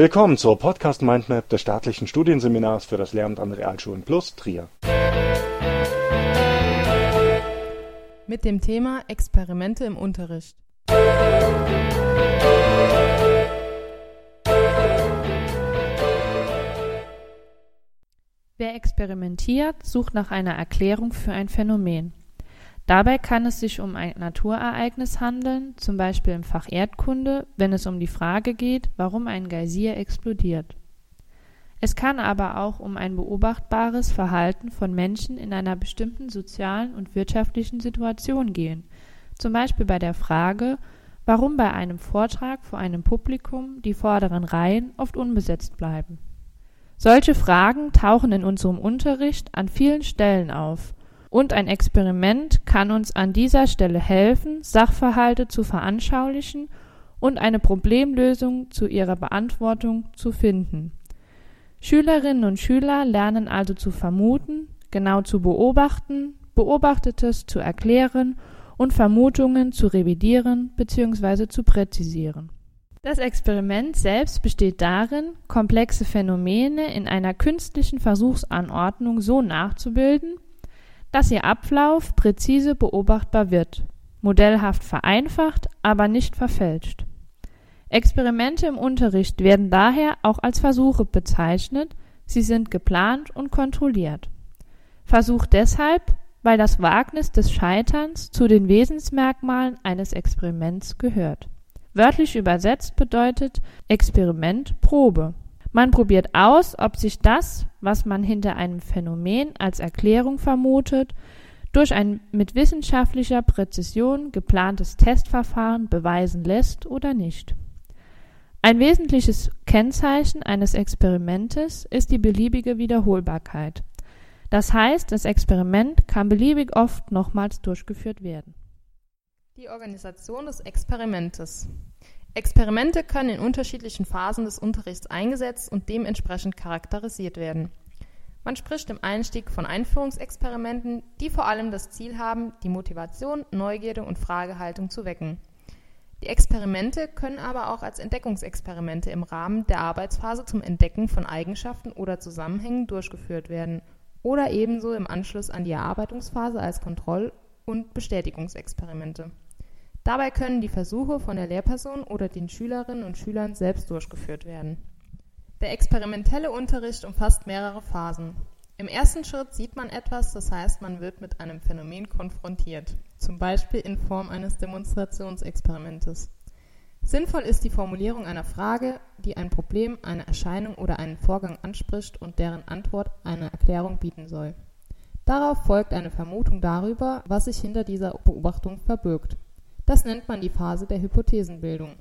Willkommen zur Podcast Mindmap des staatlichen Studienseminars für das Lehramt an Realschulen Plus Trier. Mit dem Thema Experimente im Unterricht. Wer experimentiert, sucht nach einer Erklärung für ein Phänomen. Dabei kann es sich um ein Naturereignis handeln, zum Beispiel im Fach Erdkunde, wenn es um die Frage geht, warum ein Geysir explodiert. Es kann aber auch um ein beobachtbares Verhalten von Menschen in einer bestimmten sozialen und wirtschaftlichen Situation gehen, zum Beispiel bei der Frage, warum bei einem Vortrag vor einem Publikum die vorderen Reihen oft unbesetzt bleiben. Solche Fragen tauchen in unserem Unterricht an vielen Stellen auf und ein Experiment kann uns an dieser Stelle helfen, Sachverhalte zu veranschaulichen und eine Problemlösung zu ihrer Beantwortung zu finden. Schülerinnen und Schüler lernen also zu vermuten, genau zu beobachten, Beobachtetes zu erklären und Vermutungen zu revidieren bzw. zu präzisieren. Das Experiment selbst besteht darin, komplexe Phänomene in einer künstlichen Versuchsanordnung so nachzubilden, dass ihr Ablauf präzise beobachtbar wird, modellhaft vereinfacht, aber nicht verfälscht. Experimente im Unterricht werden daher auch als Versuche bezeichnet, sie sind geplant und kontrolliert. Versuch deshalb, weil das Wagnis des Scheiterns zu den Wesensmerkmalen eines Experiments gehört. Wörtlich übersetzt bedeutet Experiment Probe. Man probiert aus, ob sich das, was man hinter einem Phänomen als Erklärung vermutet, durch ein mit wissenschaftlicher Präzision geplantes Testverfahren beweisen lässt oder nicht. Ein wesentliches Kennzeichen eines Experimentes ist die beliebige Wiederholbarkeit. Das heißt, das Experiment kann beliebig oft nochmals durchgeführt werden. Die Organisation des Experimentes. Experimente können in unterschiedlichen Phasen des Unterrichts eingesetzt und dementsprechend charakterisiert werden. Man spricht im Einstieg von Einführungsexperimenten, die vor allem das Ziel haben, die Motivation, Neugierde und Fragehaltung zu wecken. Die Experimente können aber auch als Entdeckungsexperimente im Rahmen der Arbeitsphase zum Entdecken von Eigenschaften oder Zusammenhängen durchgeführt werden oder ebenso im Anschluss an die Erarbeitungsphase als Kontroll- und Bestätigungsexperimente. Dabei können die Versuche von der Lehrperson oder den Schülerinnen und Schülern selbst durchgeführt werden. Der experimentelle Unterricht umfasst mehrere Phasen. Im ersten Schritt sieht man etwas, das heißt, man wird mit einem Phänomen konfrontiert, zum Beispiel in Form eines Demonstrationsexperimentes. Sinnvoll ist die Formulierung einer Frage, die ein Problem, eine Erscheinung oder einen Vorgang anspricht und deren Antwort eine Erklärung bieten soll. Darauf folgt eine Vermutung darüber, was sich hinter dieser Beobachtung verbirgt. Das nennt man die Phase der Hypothesenbildung.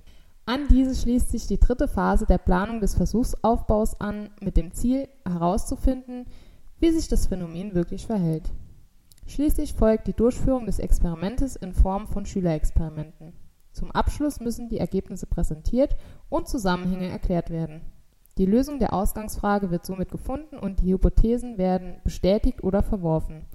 An diese schließt sich die dritte Phase der Planung des Versuchsaufbaus an, mit dem Ziel herauszufinden, wie sich das Phänomen wirklich verhält. Schließlich folgt die Durchführung des Experimentes in Form von Schülerexperimenten. Zum Abschluss müssen die Ergebnisse präsentiert und Zusammenhänge erklärt werden. Die Lösung der Ausgangsfrage wird somit gefunden und die Hypothesen werden bestätigt oder verworfen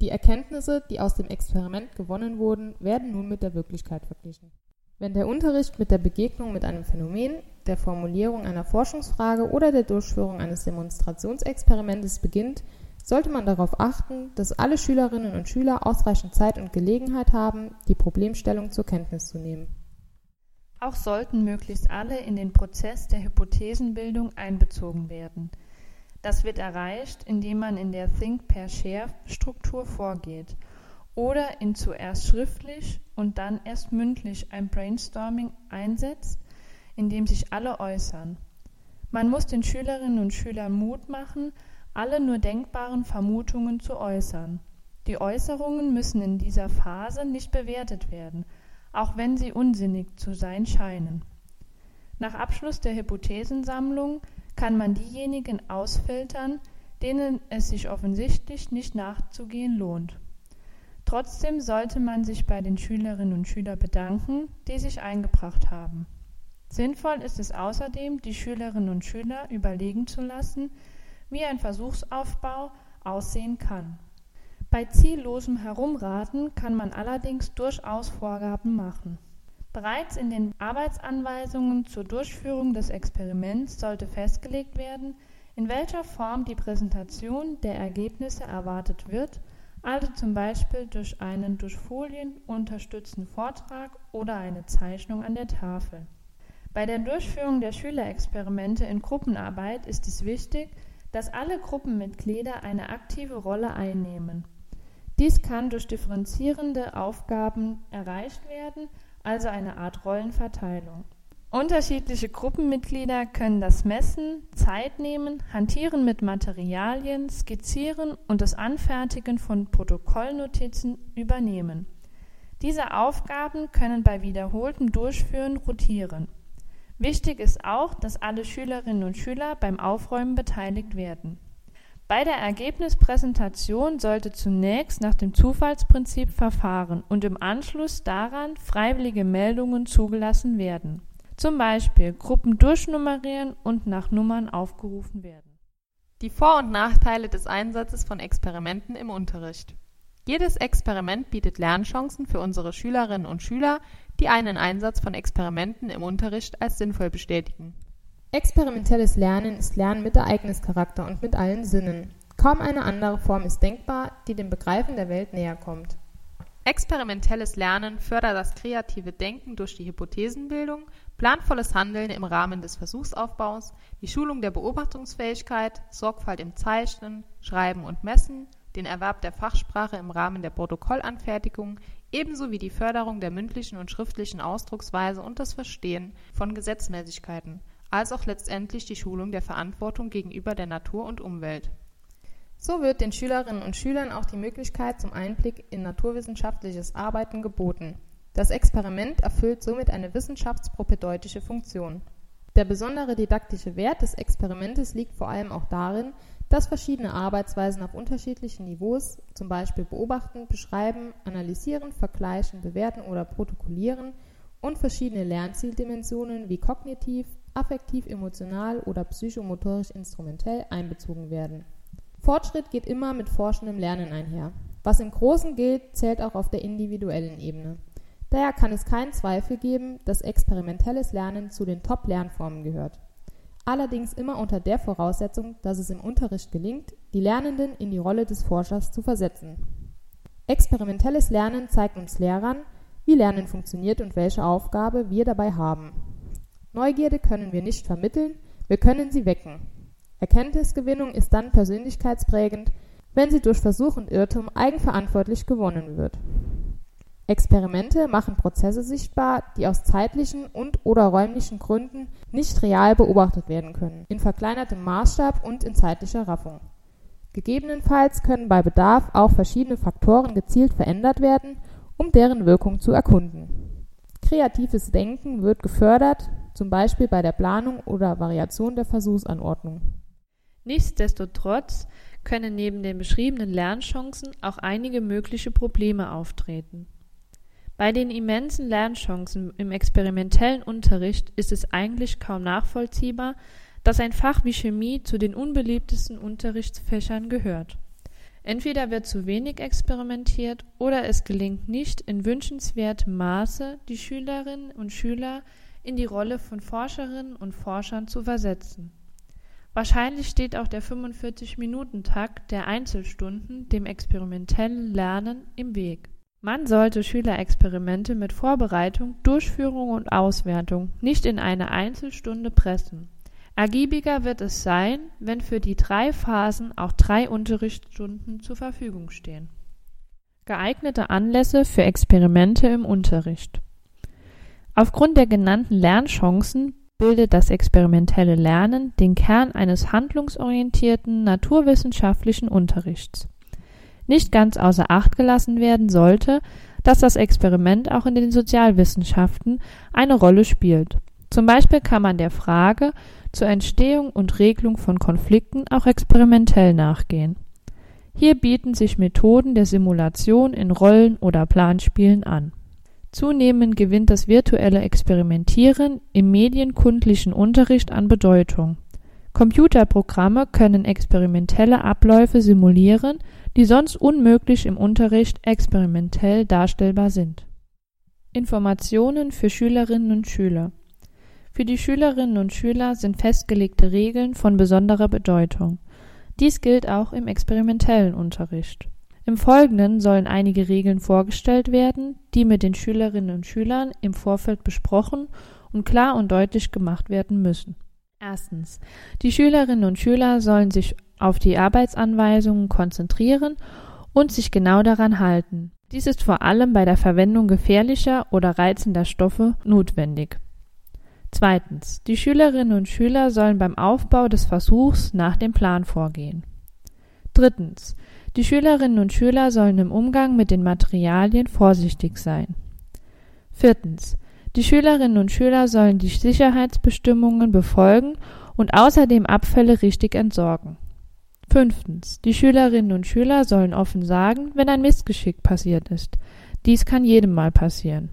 die Erkenntnisse, die aus dem Experiment gewonnen wurden, werden nun mit der Wirklichkeit verglichen. Wenn der Unterricht mit der Begegnung mit einem Phänomen, der Formulierung einer Forschungsfrage oder der Durchführung eines Demonstrationsexperimentes beginnt, sollte man darauf achten, dass alle Schülerinnen und Schüler ausreichend Zeit und Gelegenheit haben, die Problemstellung zur Kenntnis zu nehmen. Auch sollten möglichst alle in den Prozess der Hypothesenbildung einbezogen werden – das wird erreicht, indem man in der Think-Per-Share-Struktur vorgeht oder in zuerst schriftlich und dann erst mündlich ein Brainstorming einsetzt, in dem sich alle äußern. Man muss den Schülerinnen und Schülern Mut machen, alle nur denkbaren Vermutungen zu äußern. Die Äußerungen müssen in dieser Phase nicht bewertet werden, auch wenn sie unsinnig zu sein scheinen. Nach Abschluss der Hypothesensammlung kann man diejenigen ausfiltern, denen es sich offensichtlich nicht nachzugehen lohnt. Trotzdem sollte man sich bei den Schülerinnen und Schülern bedanken, die sich eingebracht haben. Sinnvoll ist es außerdem, die Schülerinnen und Schüler überlegen zu lassen, wie ein Versuchsaufbau aussehen kann. Bei ziellosem Herumraten kann man allerdings durchaus Vorgaben machen. Bereits in den Arbeitsanweisungen zur Durchführung des Experiments sollte festgelegt werden, in welcher Form die Präsentation der Ergebnisse erwartet wird, also zum Beispiel durch einen durch Folien unterstützten Vortrag oder eine Zeichnung an der Tafel. Bei der Durchführung der Schülerexperimente in Gruppenarbeit ist es wichtig, dass alle Gruppenmitglieder eine aktive Rolle einnehmen. Dies kann durch differenzierende Aufgaben erreicht werden, also eine Art Rollenverteilung. Unterschiedliche Gruppenmitglieder können das Messen, Zeit nehmen, Hantieren mit Materialien, Skizzieren und das Anfertigen von Protokollnotizen übernehmen. Diese Aufgaben können bei wiederholtem Durchführen rotieren. Wichtig ist auch, dass alle Schülerinnen und Schüler beim Aufräumen beteiligt werden. Bei der Ergebnispräsentation sollte zunächst nach dem Zufallsprinzip verfahren und im Anschluss daran freiwillige Meldungen zugelassen werden, zum Beispiel Gruppen durchnummerieren und nach Nummern aufgerufen werden. Die Vor- und Nachteile des Einsatzes von Experimenten im Unterricht. Jedes Experiment bietet Lernchancen für unsere Schülerinnen und Schüler, die einen Einsatz von Experimenten im Unterricht als sinnvoll bestätigen. Experimentelles Lernen ist Lernen mit Ereignischarakter und mit allen Sinnen. Kaum eine andere Form ist denkbar, die dem Begreifen der Welt näher kommt. Experimentelles Lernen fördert das kreative Denken durch die Hypothesenbildung, planvolles Handeln im Rahmen des Versuchsaufbaus, die Schulung der Beobachtungsfähigkeit, Sorgfalt im Zeichnen, Schreiben und Messen, den Erwerb der Fachsprache im Rahmen der Protokollanfertigung ebenso wie die Förderung der mündlichen und schriftlichen Ausdrucksweise und das Verstehen von Gesetzmäßigkeiten, als auch letztendlich die Schulung der Verantwortung gegenüber der Natur und Umwelt. So wird den Schülerinnen und Schülern auch die Möglichkeit zum Einblick in naturwissenschaftliches Arbeiten geboten. Das Experiment erfüllt somit eine wissenschaftspropedeutische Funktion. Der besondere didaktische Wert des Experimentes liegt vor allem auch darin dass verschiedene Arbeitsweisen auf unterschiedlichen Niveaus zum Beispiel beobachten, beschreiben, analysieren, vergleichen, bewerten oder protokollieren und verschiedene Lernzieldimensionen wie kognitiv, affektiv, emotional oder psychomotorisch-instrumentell einbezogen werden. Fortschritt geht immer mit forschendem Lernen einher. Was im Großen gilt, zählt auch auf der individuellen Ebene. Daher kann es keinen Zweifel geben, dass experimentelles Lernen zu den Top-Lernformen gehört allerdings immer unter der Voraussetzung, dass es im Unterricht gelingt, die Lernenden in die Rolle des Forschers zu versetzen. Experimentelles Lernen zeigt uns Lehrern, wie Lernen funktioniert und welche Aufgabe wir dabei haben. Neugierde können wir nicht vermitteln, wir können sie wecken. Erkenntnisgewinnung ist dann persönlichkeitsprägend, wenn sie durch Versuch und Irrtum eigenverantwortlich gewonnen wird Experimente machen Prozesse sichtbar, die aus zeitlichen und/oder räumlichen Gründen nicht real beobachtet werden können, in verkleinertem Maßstab und in zeitlicher Raffung. Gegebenenfalls können bei Bedarf auch verschiedene Faktoren gezielt verändert werden, um deren Wirkung zu erkunden. Kreatives Denken wird gefördert, zum Beispiel bei der Planung oder Variation der Versuchsanordnung. Nichtsdestotrotz können neben den beschriebenen Lernchancen auch einige mögliche Probleme auftreten bei den immensen Lernchancen im experimentellen Unterricht ist es eigentlich kaum nachvollziehbar, dass ein Fach wie Chemie zu den unbeliebtesten Unterrichtsfächern gehört. Entweder wird zu wenig experimentiert oder es gelingt nicht in wünschenswertem Maße, die Schülerinnen und Schüler in die Rolle von Forscherinnen und Forschern zu versetzen. Wahrscheinlich steht auch der 45-Minuten-Takt der Einzelstunden dem experimentellen Lernen im Weg man sollte Schülerexperimente mit Vorbereitung, Durchführung und Auswertung nicht in eine Einzelstunde pressen. Ergiebiger wird es sein, wenn für die drei Phasen auch drei Unterrichtsstunden zur Verfügung stehen. Geeignete Anlässe für Experimente im Unterricht. Aufgrund der genannten Lernchancen bildet das experimentelle Lernen den Kern eines handlungsorientierten naturwissenschaftlichen Unterrichts nicht ganz außer Acht gelassen werden sollte, dass das Experiment auch in den Sozialwissenschaften eine Rolle spielt. Zum Beispiel kann man der Frage zur Entstehung und Regelung von Konflikten auch experimentell nachgehen. Hier bieten sich Methoden der Simulation in Rollen- oder Planspielen an. Zunehmend gewinnt das virtuelle Experimentieren im medienkundlichen Unterricht an Bedeutung. Computerprogramme können experimentelle Abläufe simulieren die sonst unmöglich im Unterricht experimentell darstellbar sind. Informationen für Schülerinnen und Schüler Für die Schülerinnen und Schüler sind festgelegte Regeln von besonderer Bedeutung. Dies gilt auch im experimentellen Unterricht. Im Folgenden sollen einige Regeln vorgestellt werden, die mit den Schülerinnen und Schülern im Vorfeld besprochen und klar und deutlich gemacht werden müssen. Erstens. Die Schülerinnen und Schüler sollen sich auf die Arbeitsanweisungen konzentrieren und sich genau daran halten. Dies ist vor allem bei der Verwendung gefährlicher oder reizender Stoffe notwendig. Zweitens. Die Schülerinnen und Schüler sollen beim Aufbau des Versuchs nach dem Plan vorgehen. Drittens. Die Schülerinnen und Schüler sollen im Umgang mit den Materialien vorsichtig sein. Viertens. Die Schülerinnen und Schüler sollen die Sicherheitsbestimmungen befolgen und außerdem Abfälle richtig entsorgen. Fünftens. Die Schülerinnen und Schüler sollen offen sagen, wenn ein Missgeschick passiert ist. Dies kann jedem mal passieren.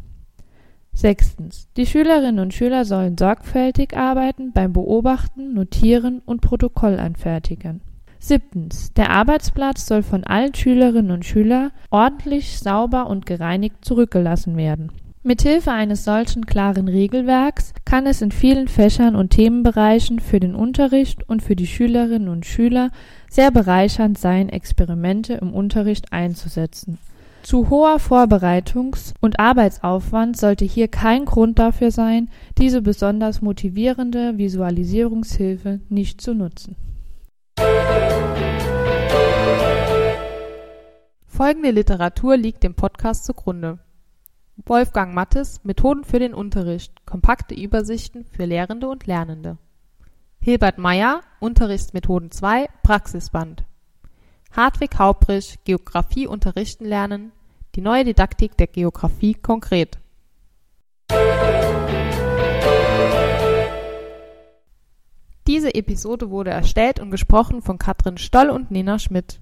Sechstens. Die Schülerinnen und Schüler sollen sorgfältig arbeiten beim Beobachten, Notieren und Protokoll anfertigen. Siebtens. Der Arbeitsplatz soll von allen Schülerinnen und Schülern ordentlich, sauber und gereinigt zurückgelassen werden. Mithilfe eines solchen klaren Regelwerks kann es in vielen Fächern und Themenbereichen für den Unterricht und für die Schülerinnen und Schüler sehr bereichernd sein, Experimente im Unterricht einzusetzen. Zu hoher Vorbereitungs- und Arbeitsaufwand sollte hier kein Grund dafür sein, diese besonders motivierende Visualisierungshilfe nicht zu nutzen. Folgende Literatur liegt dem Podcast zugrunde Wolfgang Mattes Methoden für den Unterricht. Kompakte Übersichten für Lehrende und Lernende. Hilbert Meyer Unterrichtsmethoden 2 Praxisband. Hartwig Hauprich Geographie unterrichten lernen. Die neue Didaktik der Geographie konkret. Diese Episode wurde erstellt und gesprochen von Katrin Stoll und Nina Schmidt.